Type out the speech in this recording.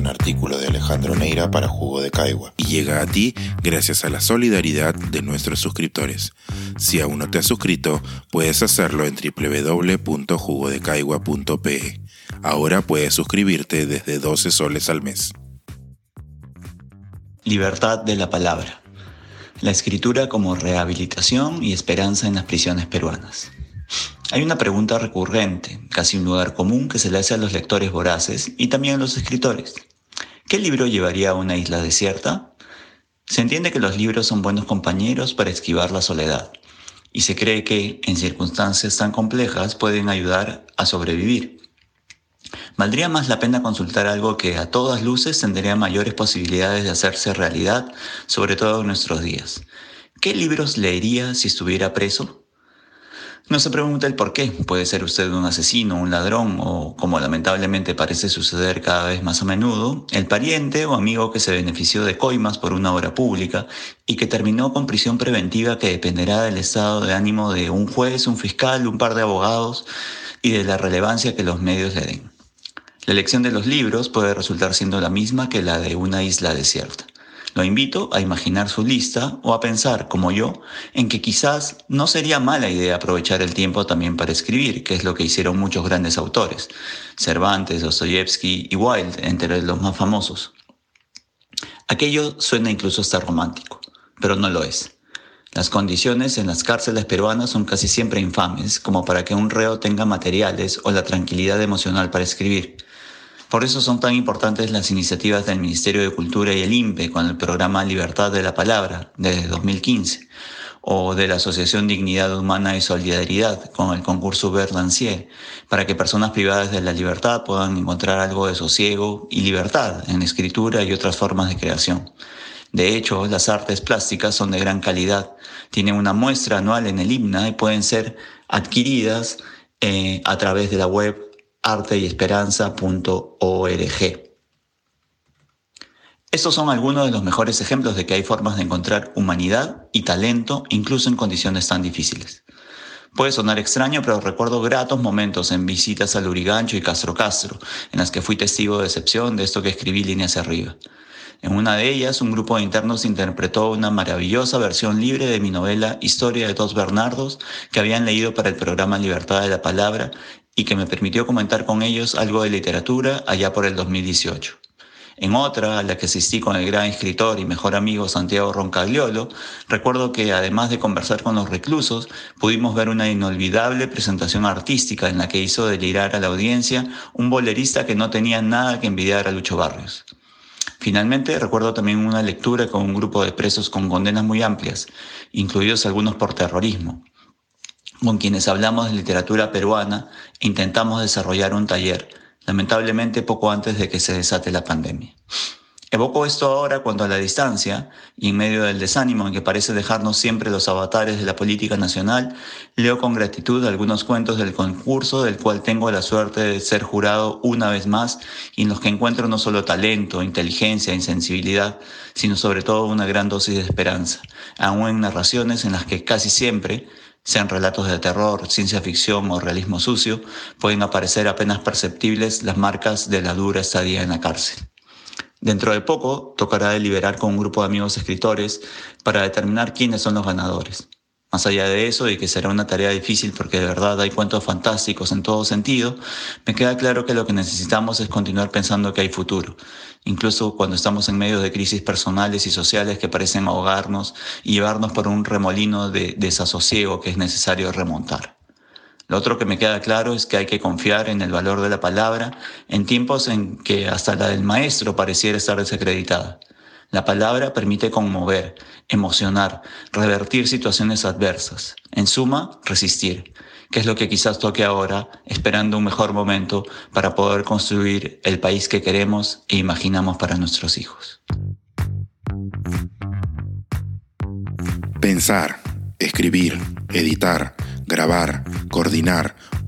un artículo de Alejandro Neira para Jugo de Caigua y llega a ti gracias a la solidaridad de nuestros suscriptores. Si aún no te has suscrito, puedes hacerlo en www.jugodecaigua.pe. Ahora puedes suscribirte desde 12 soles al mes. Libertad de la palabra. La escritura como rehabilitación y esperanza en las prisiones peruanas. Hay una pregunta recurrente, casi un lugar común que se le hace a los lectores voraces y también a los escritores. ¿Qué libro llevaría a una isla desierta? Se entiende que los libros son buenos compañeros para esquivar la soledad y se cree que, en circunstancias tan complejas, pueden ayudar a sobrevivir. Valdría más la pena consultar algo que a todas luces tendría mayores posibilidades de hacerse realidad, sobre todo en nuestros días. ¿Qué libros leería si estuviera preso? No se pregunta el por qué. Puede ser usted un asesino, un ladrón o, como lamentablemente parece suceder cada vez más a menudo, el pariente o amigo que se benefició de coimas por una obra pública y que terminó con prisión preventiva que dependerá del estado de ánimo de un juez, un fiscal, un par de abogados y de la relevancia que los medios le den. La elección de los libros puede resultar siendo la misma que la de una isla desierta. Lo invito a imaginar su lista o a pensar, como yo, en que quizás no sería mala idea aprovechar el tiempo también para escribir, que es lo que hicieron muchos grandes autores, Cervantes, Dostoyevsky y Wilde, entre los más famosos. Aquello suena incluso hasta romántico, pero no lo es. Las condiciones en las cárceles peruanas son casi siempre infames, como para que un reo tenga materiales o la tranquilidad emocional para escribir. Por eso son tan importantes las iniciativas del Ministerio de Cultura y el INPE con el programa Libertad de la Palabra desde 2015 o de la Asociación Dignidad Humana y Solidaridad con el concurso Verdancier, para que personas privadas de la libertad puedan encontrar algo de sosiego y libertad en escritura y otras formas de creación. De hecho, las artes plásticas son de gran calidad, tienen una muestra anual en el himna y pueden ser adquiridas eh, a través de la web arteyesperanza.org. Estos son algunos de los mejores ejemplos de que hay formas de encontrar humanidad y talento incluso en condiciones tan difíciles. Puede sonar extraño, pero recuerdo gratos momentos en visitas a Lurigancho y Castro Castro, en las que fui testigo de excepción de esto que escribí líneas arriba. En una de ellas, un grupo de internos interpretó una maravillosa versión libre de mi novela Historia de dos Bernardos que habían leído para el programa Libertad de la Palabra y que me permitió comentar con ellos algo de literatura allá por el 2018. En otra, a la que asistí con el gran escritor y mejor amigo Santiago Roncagliolo, recuerdo que además de conversar con los reclusos, pudimos ver una inolvidable presentación artística en la que hizo delirar a la audiencia un bolerista que no tenía nada que envidiar a Lucho Barrios. Finalmente, recuerdo también una lectura con un grupo de presos con condenas muy amplias, incluidos algunos por terrorismo con quienes hablamos de literatura peruana intentamos desarrollar un taller, lamentablemente poco antes de que se desate la pandemia. Evoco esto ahora cuando a la distancia y en medio del desánimo en que parece dejarnos siempre los avatares de la política nacional, leo con gratitud algunos cuentos del concurso del cual tengo la suerte de ser jurado una vez más y en los que encuentro no solo talento, inteligencia, insensibilidad, sino sobre todo una gran dosis de esperanza, aún en narraciones en las que casi siempre sean relatos de terror, ciencia ficción o realismo sucio, pueden aparecer apenas perceptibles las marcas de la dura estadía en la cárcel. Dentro de poco tocará deliberar con un grupo de amigos escritores para determinar quiénes son los ganadores. Más allá de eso, y que será una tarea difícil porque de verdad hay cuentos fantásticos en todo sentido, me queda claro que lo que necesitamos es continuar pensando que hay futuro, incluso cuando estamos en medio de crisis personales y sociales que parecen ahogarnos y llevarnos por un remolino de desasosiego que es necesario remontar. Lo otro que me queda claro es que hay que confiar en el valor de la palabra en tiempos en que hasta la del maestro pareciera estar desacreditada. La palabra permite conmover, emocionar, revertir situaciones adversas. En suma, resistir, que es lo que quizás toque ahora, esperando un mejor momento para poder construir el país que queremos e imaginamos para nuestros hijos. Pensar, escribir, editar, grabar, coordinar,